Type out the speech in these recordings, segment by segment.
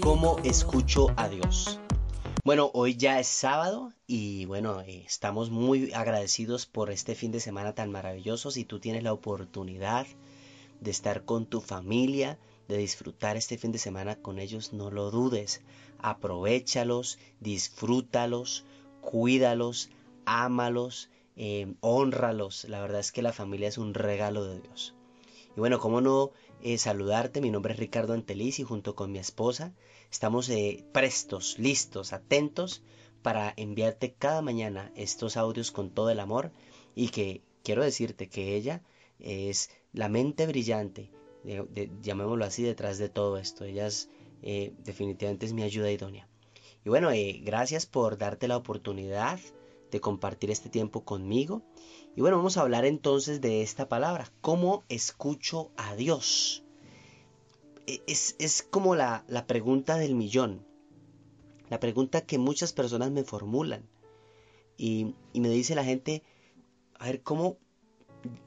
¿Cómo escucho a Dios? Bueno, hoy ya es sábado y bueno, eh, estamos muy agradecidos por este fin de semana tan maravilloso. Si tú tienes la oportunidad de estar con tu familia, de disfrutar este fin de semana con ellos, no lo dudes. Aprovechalos, disfrútalos, cuídalos, ámalos, eh, honralos. La verdad es que la familia es un regalo de Dios. Y bueno, cómo no eh, saludarte, mi nombre es Ricardo Anteliz y junto con mi esposa estamos eh, prestos, listos, atentos para enviarte cada mañana estos audios con todo el amor y que quiero decirte que ella es la mente brillante, llamémoslo así, detrás de todo esto. Ella es, eh, definitivamente es mi ayuda idónea. Y bueno, eh, gracias por darte la oportunidad de compartir este tiempo conmigo. Y bueno, vamos a hablar entonces de esta palabra, cómo escucho a Dios. E, es, es como la, la pregunta del millón, la pregunta que muchas personas me formulan. Y, y me dice la gente, a ver, ¿cómo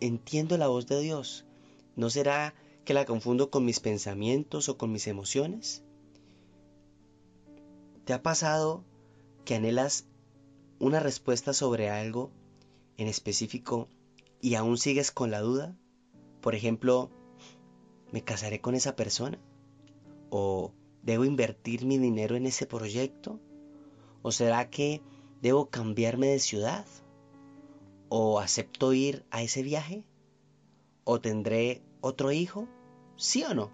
entiendo la voz de Dios? ¿No será que la confundo con mis pensamientos o con mis emociones? ¿Te ha pasado que anhelas una respuesta sobre algo en específico y aún sigues con la duda? Por ejemplo, ¿me casaré con esa persona? ¿O debo invertir mi dinero en ese proyecto? ¿O será que debo cambiarme de ciudad? ¿O acepto ir a ese viaje? ¿O tendré otro hijo? ¿Sí o no?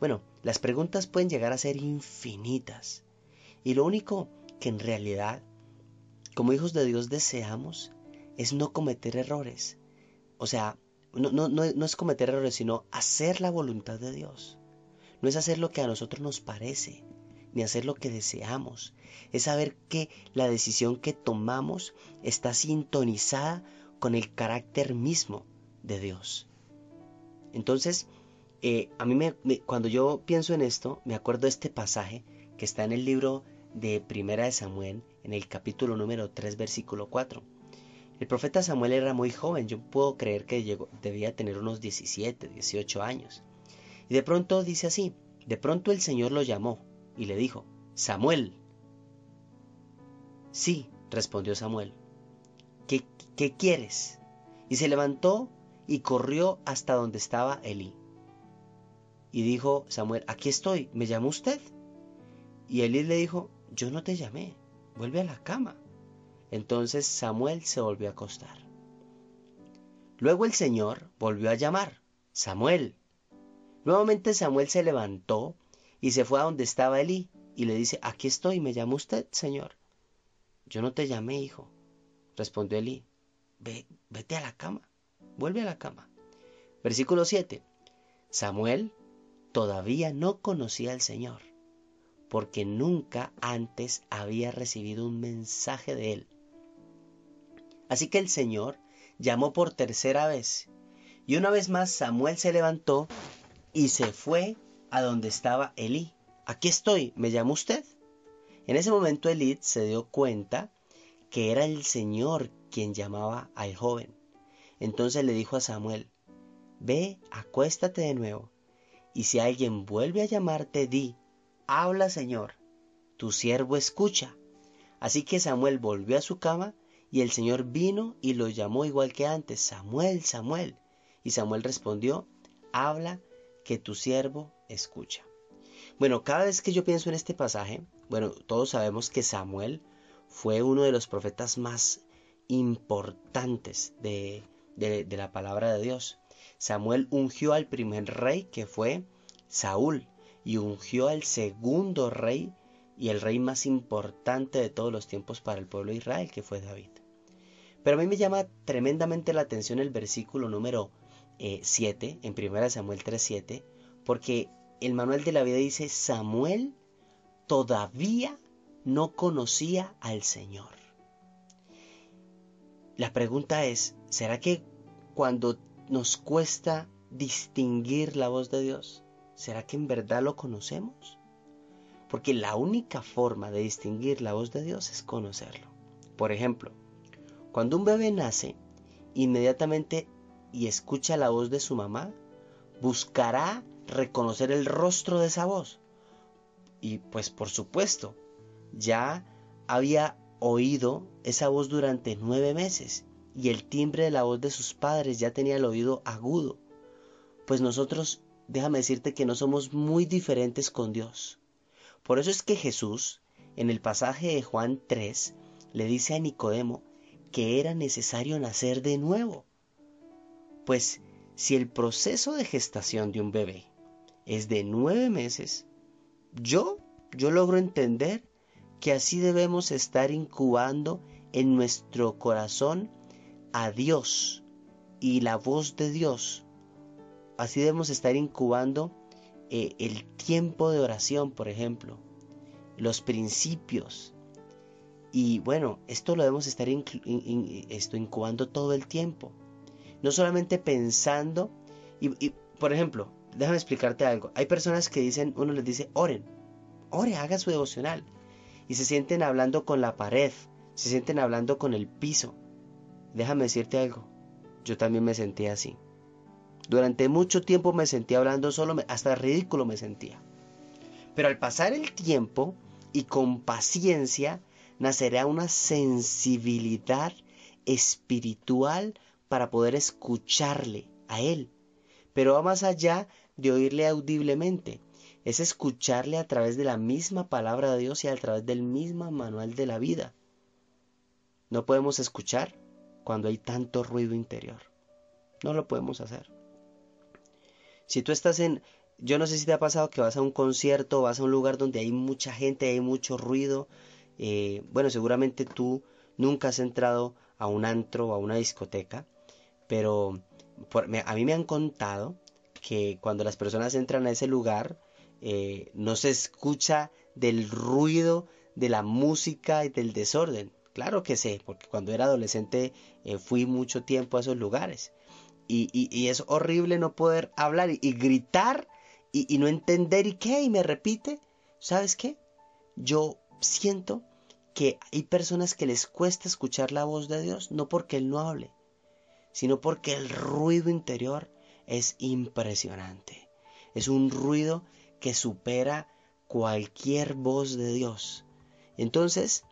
Bueno, las preguntas pueden llegar a ser infinitas. Y lo único que en realidad, como hijos de Dios, deseamos es no cometer errores. O sea, no, no, no, es cometer errores, sino hacer la voluntad de Dios. No es hacer lo que a nosotros nos parece, ni hacer lo que deseamos. Es saber que la decisión que tomamos está sintonizada con el carácter mismo de Dios. Entonces, eh, a mí me, cuando yo pienso en esto, me acuerdo de este pasaje que está en el libro de Primera de Samuel, en el capítulo número 3, versículo 4. El profeta Samuel era muy joven, yo puedo creer que debía tener unos 17, 18 años. Y de pronto dice así, de pronto el Señor lo llamó y le dijo, Samuel. Sí, respondió Samuel. ¿Qué, qué quieres? Y se levantó y corrió hasta donde estaba Elí. Y dijo Samuel, aquí estoy, ¿me llamó usted? Y Elí le dijo, yo no te llamé, vuelve a la cama. Entonces Samuel se volvió a acostar. Luego el Señor volvió a llamar, Samuel. Nuevamente Samuel se levantó y se fue a donde estaba Elí y le dice, aquí estoy, ¿me llama usted, Señor? Yo no te llamé, hijo, respondió Elí. Ve, vete a la cama, vuelve a la cama. Versículo 7. Samuel todavía no conocía al Señor, porque nunca antes había recibido un mensaje de él. Así que el Señor llamó por tercera vez, y una vez más Samuel se levantó y se fue a donde estaba Elí. Aquí estoy, ¿me llama usted? En ese momento Elí se dio cuenta que era el Señor quien llamaba al joven. Entonces le dijo a Samuel, Ve, acuéstate de nuevo y si alguien vuelve a llamarte, di, habla Señor, tu siervo escucha. Así que Samuel volvió a su cama y el Señor vino y lo llamó igual que antes, Samuel, Samuel. Y Samuel respondió, habla que tu siervo escucha. Bueno, cada vez que yo pienso en este pasaje, bueno, todos sabemos que Samuel fue uno de los profetas más importantes de, de, la palabra de Dios. Samuel ungió al primer rey que fue Saúl y ungió al segundo rey y el rey más importante de todos los tiempos para el pueblo de Israel que fue David. Pero a mí me llama tremendamente la atención el versículo número 7 eh, en 1 Samuel 3:7 porque el manual de la vida dice Samuel todavía no conocía al Señor. La pregunta es, ¿será que cuando nos cuesta distinguir la voz de Dios? ¿Será que en verdad lo conocemos? Porque la única forma de distinguir la voz de Dios es conocerlo. Por ejemplo, cuando un bebé nace, inmediatamente y escucha la voz de su mamá, buscará reconocer el rostro de esa voz. Y pues por supuesto, ya había oído esa voz durante nueve meses y el timbre de la voz de sus padres ya tenía el oído agudo. Pues nosotros, déjame decirte que no somos muy diferentes con Dios. Por eso es que Jesús, en el pasaje de Juan 3, le dice a Nicodemo que era necesario nacer de nuevo. Pues si el proceso de gestación de un bebé es de nueve meses, yo, yo logro entender que así debemos estar incubando en nuestro corazón a Dios y la voz de Dios. Así debemos estar incubando eh, el tiempo de oración, por ejemplo, los principios. Y bueno, esto lo debemos estar esto, incubando todo el tiempo. No solamente pensando, y, por ejemplo, déjame explicarte algo. Hay personas que dicen, uno les dice, oren, ore, haga su devocional. Y se sienten hablando con la pared, se sienten hablando con el piso. Déjame decirte algo, yo también me sentía así. Durante mucho tiempo me sentía hablando solo, hasta ridículo me sentía. Pero al pasar el tiempo y con paciencia, nacerá una sensibilidad espiritual para poder escucharle a Él. Pero va más allá de oírle audiblemente, es escucharle a través de la misma palabra de Dios y a través del mismo manual de la vida. No podemos escuchar cuando hay tanto ruido interior. No lo podemos hacer. Si tú estás en, yo no sé si te ha pasado que vas a un concierto, vas a un lugar donde hay mucha gente, hay mucho ruido. Eh, bueno, seguramente tú nunca has entrado a un antro o a una discoteca, pero a mí me han contado que cuando las personas entran a ese lugar, eh, no se escucha del ruido de la música y del desorden. Claro que sé, porque cuando era adolescente eh, fui mucho tiempo a esos lugares. Y, es horrible no poder hablar y, gritar y, no entender y qué, y me repite. ¿Sabes qué? Yo siento que hay personas que les cuesta escuchar la voz de Dios, no porque Él no hable, sino porque el ruido interior es impresionante. Es un ruido que supera cualquier voz de Dios. Entonces,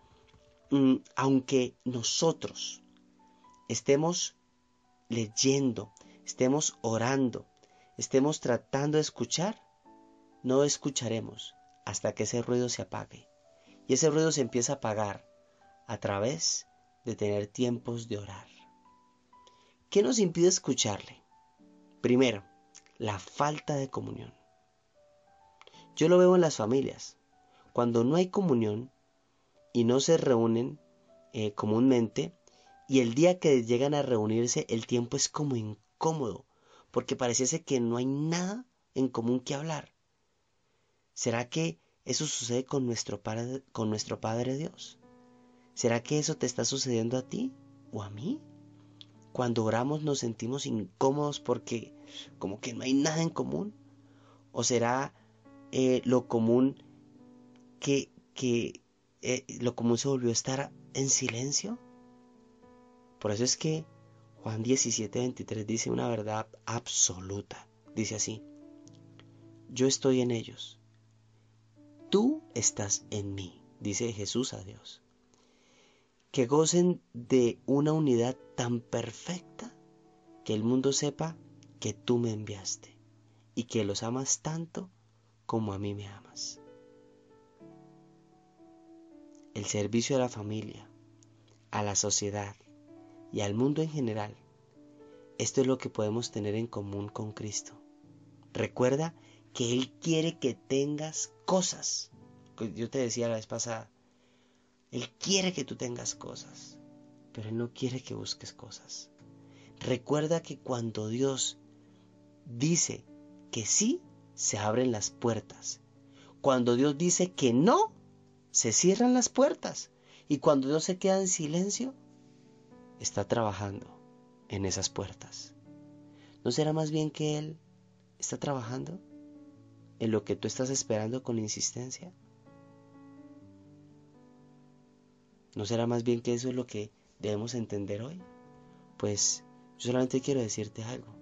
Mm, aunque nosotros estemos leyendo, estemos orando, estemos tratando de escuchar, no escucharemos hasta que ese ruido se apague. Y ese ruido se empieza a apagar a través de tener tiempos de orar. ¿Qué nos impide escucharle? Primero, la falta de comunión. Yo lo veo en las familias. Cuando no hay comunión, y no se reúnen eh, comúnmente y el día que llegan a reunirse el tiempo es como incómodo porque pareciese que no hay nada en común que hablar. ¿Será que eso sucede con nuestro, padre, con nuestro Padre Dios? ¿Será que eso te está sucediendo a ti o a mí? Cuando oramos nos sentimos incómodos porque como que no hay nada en común. ¿O será eh, lo común que, que, eh, lo común se volvió a estar en silencio. Por eso es que Juan 17, 23 dice una verdad absoluta. Dice así, yo estoy en ellos, tú estás en mí, dice Jesús a Dios. Que gocen de una unidad tan perfecta que el mundo sepa que tú me enviaste y que los amas tanto como a mí me amas el servicio a la familia, a la sociedad y al mundo en general. Esto es lo que podemos tener en común con Cristo. Recuerda que Él quiere que tengas cosas. Yo te decía la vez pasada, Él quiere que tú tengas cosas, pero Él no quiere que busques cosas. Recuerda que cuando Dios dice que sí, se abren las puertas. Cuando Dios dice que no, se cierran las puertas y cuando Dios se queda en silencio, está trabajando en esas puertas. ¿No será más bien que Él está trabajando en lo que tú estás esperando con insistencia? ¿No será más bien que eso es lo que debemos entender hoy? Pues yo solamente quiero decirte algo.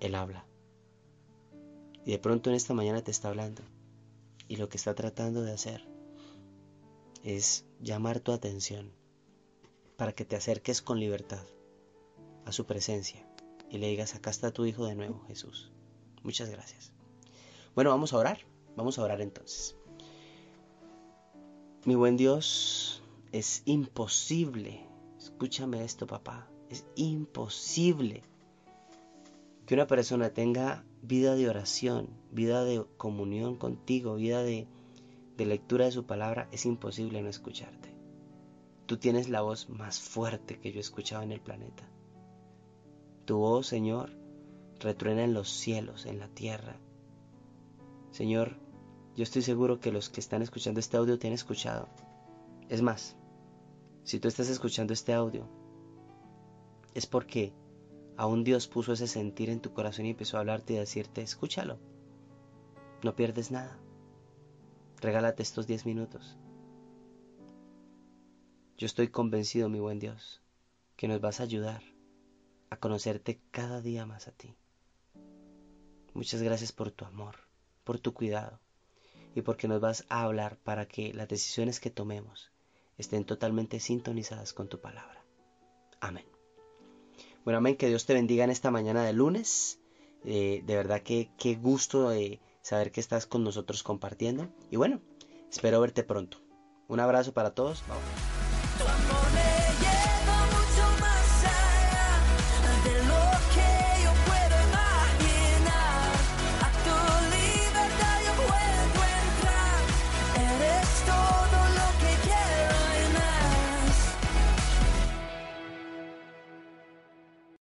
Él habla. Y de pronto en esta mañana te está hablando. Y lo que está tratando de hacer es llamar tu atención para que te acerques con libertad a su presencia y le digas, acá está tu Hijo de nuevo, Jesús. Muchas gracias. Bueno, vamos a orar. Vamos a orar entonces. Mi buen Dios, es imposible, escúchame esto papá, es imposible que una persona tenga vida de oración, vida de comunión contigo, vida de, de lectura de su palabra, es imposible no escucharte. Tú tienes la voz más fuerte que yo he escuchado en el planeta. Tu voz, Señor, retruena en los cielos, en la tierra. Señor, yo estoy seguro que los que están escuchando este audio te han escuchado. Es más, si tú estás escuchando este audio, es porque aún Dios puso ese sentir en tu corazón y empezó a hablarte y a decirte, escúchalo, no pierdes nada, regálate estos 10 minutos. Yo estoy convencido, mi buen Dios, que nos vas a ayudar a conocerte cada día más a ti. Muchas gracias por tu amor, por tu cuidado y porque nos vas a hablar para que las decisiones que tomemos estén totalmente sintonizadas con tu palabra. Amén. Bueno, amén, que Dios te bendiga en esta mañana de lunes. Eh, de verdad que qué gusto de saber que estás con nosotros compartiendo. Y bueno, espero verte pronto. Un abrazo para todos. Bye. Come on in.